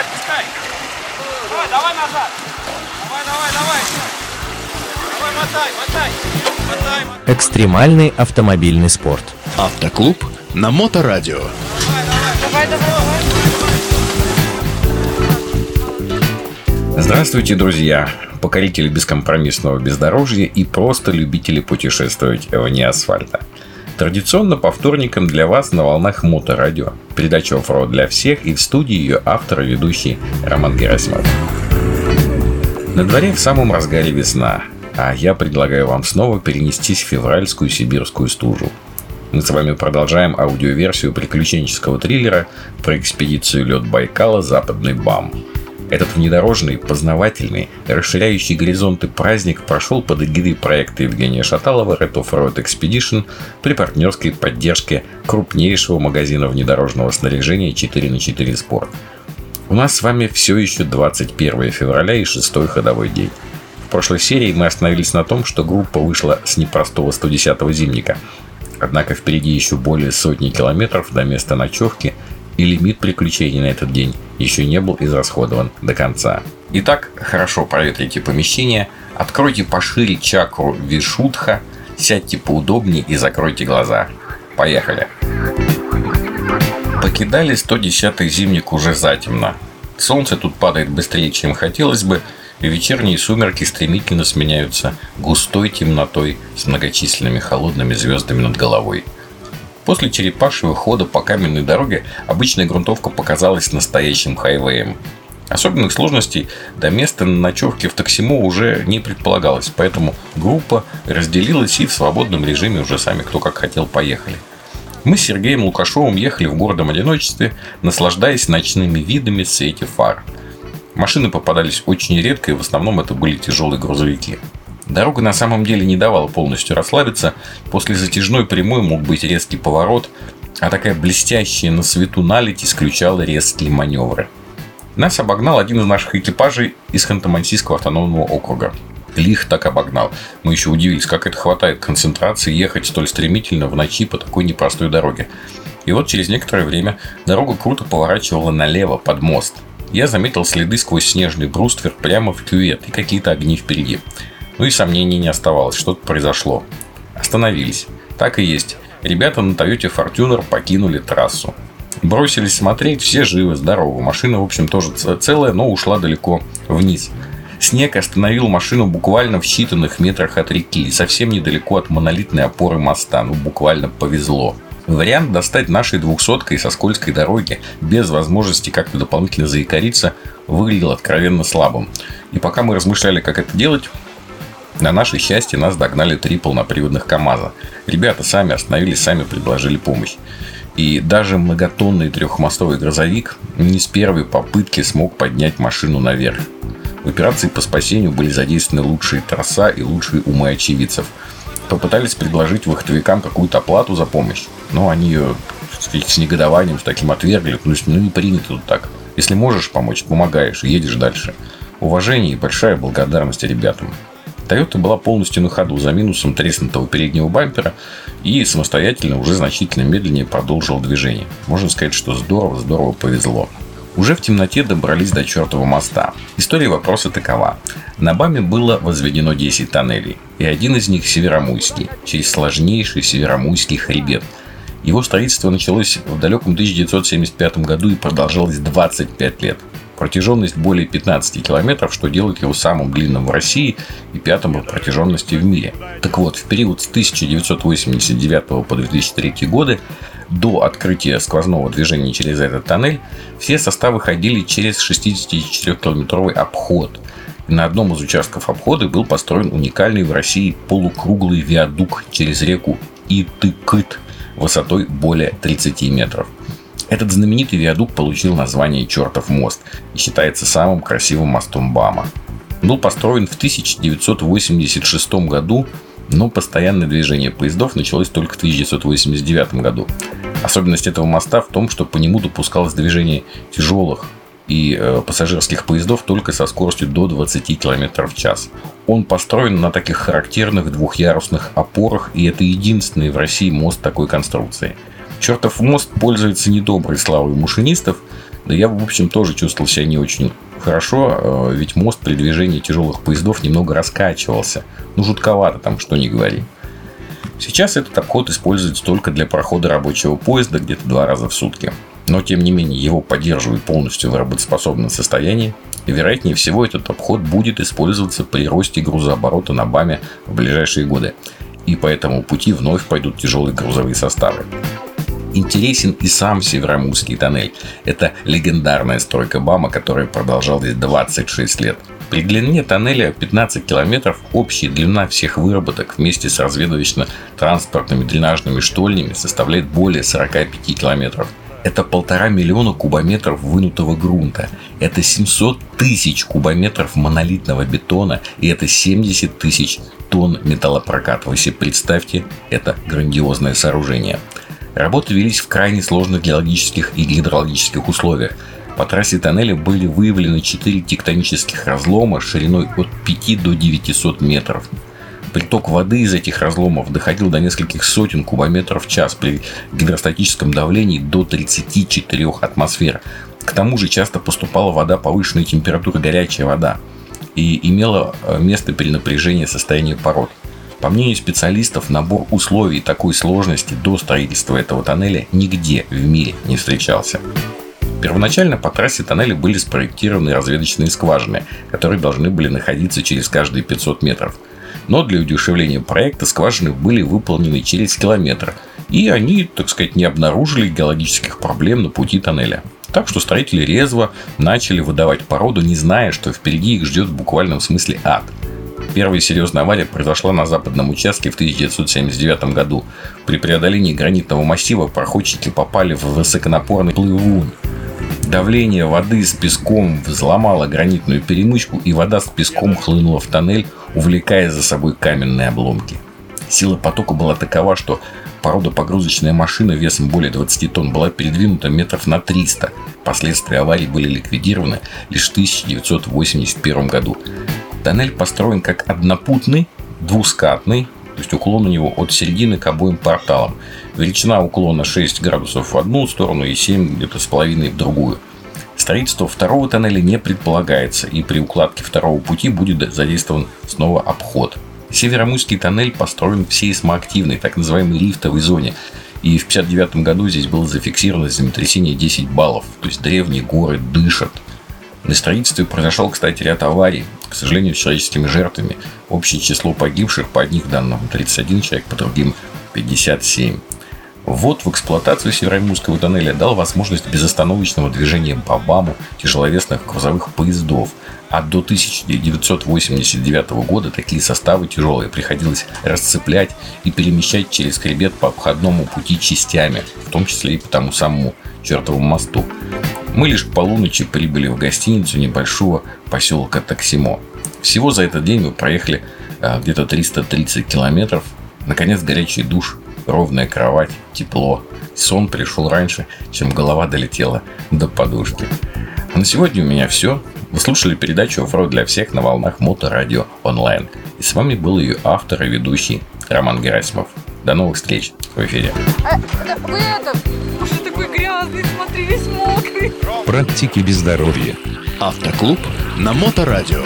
отпускай. Давай, давай назад. Давай, давай, давай. Давай, мотай, мотай. Мотай, мотай. Экстремальный автомобильный спорт. Автоклуб на Моторадио. Давай, давай, давай. Здравствуйте, друзья! Покорители бескомпромиссного бездорожья и просто любители путешествовать вне асфальта. Традиционно по вторникам для вас на волнах Моторадио. Передача оффроуд для всех и в студии ее автор и ведущий Роман Герасимов. На дворе в самом разгаре весна, а я предлагаю вам снова перенестись в февральскую сибирскую стужу. Мы с вами продолжаем аудиоверсию приключенческого триллера про экспедицию лед Байкала «Западный БАМ». Этот внедорожный, познавательный, расширяющий горизонты праздник прошел под эгидой проекта Евгения Шаталова Red Off-Road Expedition при партнерской поддержке крупнейшего магазина внедорожного снаряжения 4 на 4 Sport. У нас с вами все еще 21 февраля и шестой ходовой день. В прошлой серии мы остановились на том, что группа вышла с непростого 110-го зимника. Однако впереди еще более сотни километров до места ночевки – и лимит приключений на этот день еще не был израсходован до конца. Итак, хорошо проветрите помещение, откройте пошире чакру Вишудха, сядьте поудобнее и закройте глаза. Поехали! Покидали 110-й зимник уже затемно. Солнце тут падает быстрее, чем хотелось бы, и вечерние сумерки стремительно сменяются густой темнотой с многочисленными холодными звездами над головой – После черепашьего хода по каменной дороге обычная грунтовка показалась настоящим хайвеем. Особенных сложностей до места ночевки в Таксимо уже не предполагалось, поэтому группа разделилась и в свободном режиме уже сами кто как хотел поехали. Мы с Сергеем Лукашовым ехали в гордом одиночестве, наслаждаясь ночными видами в свете фар. Машины попадались очень редко, и в основном это были тяжелые грузовики. Дорога на самом деле не давала полностью расслабиться. После затяжной прямой мог быть резкий поворот, а такая блестящая на свету наледь исключала резкие маневры. Нас обогнал один из наших экипажей из Ханты-Мансийского автономного округа. Лих так обогнал. Мы еще удивились, как это хватает концентрации ехать столь стремительно в ночи по такой непростой дороге. И вот через некоторое время дорога круто поворачивала налево, под мост. Я заметил следы сквозь снежный бруствер прямо в кювет и какие-то огни впереди. Ну и сомнений не оставалось, что-то произошло. Остановились. Так и есть. Ребята на Toyota Fortuner покинули трассу. Бросились смотреть, все живы, здоровы. Машина, в общем, тоже целая, но ушла далеко вниз. Снег остановил машину буквально в считанных метрах от реки совсем недалеко от монолитной опоры моста. Ну, буквально повезло. Вариант достать нашей двухсоткой со скользкой дороги без возможности как-то дополнительно заикариться выглядел откровенно слабым. И пока мы размышляли, как это делать, на наше счастье нас догнали три полноприводных КАМАЗа. Ребята сами остановились, сами предложили помощь. И даже многотонный трехмостовый грузовик не с первой попытки смог поднять машину наверх. В операции по спасению были задействованы лучшие троса и лучшие умы очевидцев. Попытались предложить вахтовикам какую-то оплату за помощь, но они ее с негодованием, с таким отвергли. Есть, ну не принято тут так. Если можешь помочь, помогаешь, едешь дальше. Уважение и большая благодарность ребятам. Toyota была полностью на ходу за минусом треснутого переднего бампера и самостоятельно уже значительно медленнее продолжил движение. Можно сказать, что здорово-здорово повезло. Уже в темноте добрались до чертова моста. История вопроса такова. На БАМе было возведено 10 тоннелей, и один из них Северомуйский, через сложнейший Северомуйский хребет. Его строительство началось в далеком 1975 году и продолжалось 25 лет. Протяженность более 15 километров, что делает его самым длинным в России и пятым по протяженности в мире. Так вот, в период с 1989 по 2003 годы до открытия сквозного движения через этот тоннель все составы ходили через 64-километровый обход. И на одном из участков обхода был построен уникальный в России полукруглый виадук через реку Итыкыт высотой более 30 метров. Этот знаменитый виадук получил название «Чертов мост» и считается самым красивым мостом Бама. Был построен в 1986 году, но постоянное движение поездов началось только в 1989 году. Особенность этого моста в том, что по нему допускалось движение тяжелых и э, пассажирских поездов только со скоростью до 20 км в час. Он построен на таких характерных двухъярусных опорах, и это единственный в России мост такой конструкции – Чертов мост пользуется недоброй славой машинистов, Да я, в общем, тоже чувствовал себя не очень хорошо, э, ведь мост при движении тяжелых поездов немного раскачивался. Ну, жутковато там, что не говори. Сейчас этот обход используется только для прохода рабочего поезда где-то два раза в сутки. Но, тем не менее, его поддерживают полностью в работоспособном состоянии. И, вероятнее всего, этот обход будет использоваться при росте грузооборота на БАМе в ближайшие годы. И по этому пути вновь пойдут тяжелые грузовые составы интересен и сам Североморский тоннель. Это легендарная стройка БАМа, которая продолжалась 26 лет. При длине тоннеля 15 километров общая длина всех выработок вместе с разведывательно-транспортными дренажными штольнями составляет более 45 километров. Это полтора миллиона кубометров вынутого грунта. Это 700 тысяч кубометров монолитного бетона. И это 70 тысяч тонн металлопроката. Вы себе представьте, это грандиозное сооружение. Работы велись в крайне сложных геологических и гидрологических условиях. По трассе тоннеля были выявлены 4 тектонических разлома шириной от 5 до 900 метров. Приток воды из этих разломов доходил до нескольких сотен кубометров в час при гидростатическом давлении до 34 атмосфер. К тому же часто поступала вода повышенной температуры, горячая вода. И имело э, место перенапряжение состояния пород. По мнению специалистов, набор условий такой сложности до строительства этого тоннеля нигде в мире не встречался. Первоначально по трассе тоннеля были спроектированы разведочные скважины, которые должны были находиться через каждые 500 метров. Но для удешевления проекта скважины были выполнены через километр, и они, так сказать, не обнаружили геологических проблем на пути тоннеля. Так что строители резво начали выдавать породу, не зная, что впереди их ждет в буквальном смысле ад – Первая серьезная авария произошла на западном участке в 1979 году. При преодолении гранитного массива проходчики попали в высоконапорный плывун. Давление воды с песком взломало гранитную перемычку, и вода с песком хлынула в тоннель, увлекая за собой каменные обломки. Сила потока была такова, что погодопогрузочная машина весом более 20 тонн была передвинута метров на 300. Последствия аварии были ликвидированы лишь в 1981 году. Тоннель построен как однопутный, двускатный, то есть уклон у него от середины к обоим порталам. Величина уклона 6 градусов в одну сторону и 7 где-то с половиной в другую. Строительство второго тоннеля не предполагается, и при укладке второго пути будет задействован снова обход. Североморский тоннель построен в сейсмоактивной, так называемой лифтовой зоне. И в 1959 году здесь было зафиксировано землетрясение 10 баллов. То есть древние горы дышат. На строительстве произошел, кстати, ряд аварий, к сожалению, с человеческими жертвами. Общее число погибших по одних данным 31 человек, по другим 57. Вот в эксплуатацию Североморского тоннеля дал возможность безостановочного движения по БАМу тяжеловесных грузовых поездов. А до 1989 года такие составы тяжелые приходилось расцеплять и перемещать через хребет по обходному пути частями, в том числе и по тому самому чертовому мосту. Мы лишь к полуночи прибыли в гостиницу небольшого поселка Таксимо. Всего за этот день мы проехали а, где-то 330 километров. Наконец горячий душ, ровная кровать, тепло. Сон пришел раньше, чем голова долетела до подушки. А на сегодня у меня все. Вы слушали передачу «Оффроуд для всех» на волнах Моторадио онлайн. И с вами был ее автор и ведущий Роман Герасимов. До новых встреч в эфире. А, вы это, уже такой грязный, смотри, весь. Практики без здоровья. Автоклуб на Моторадио.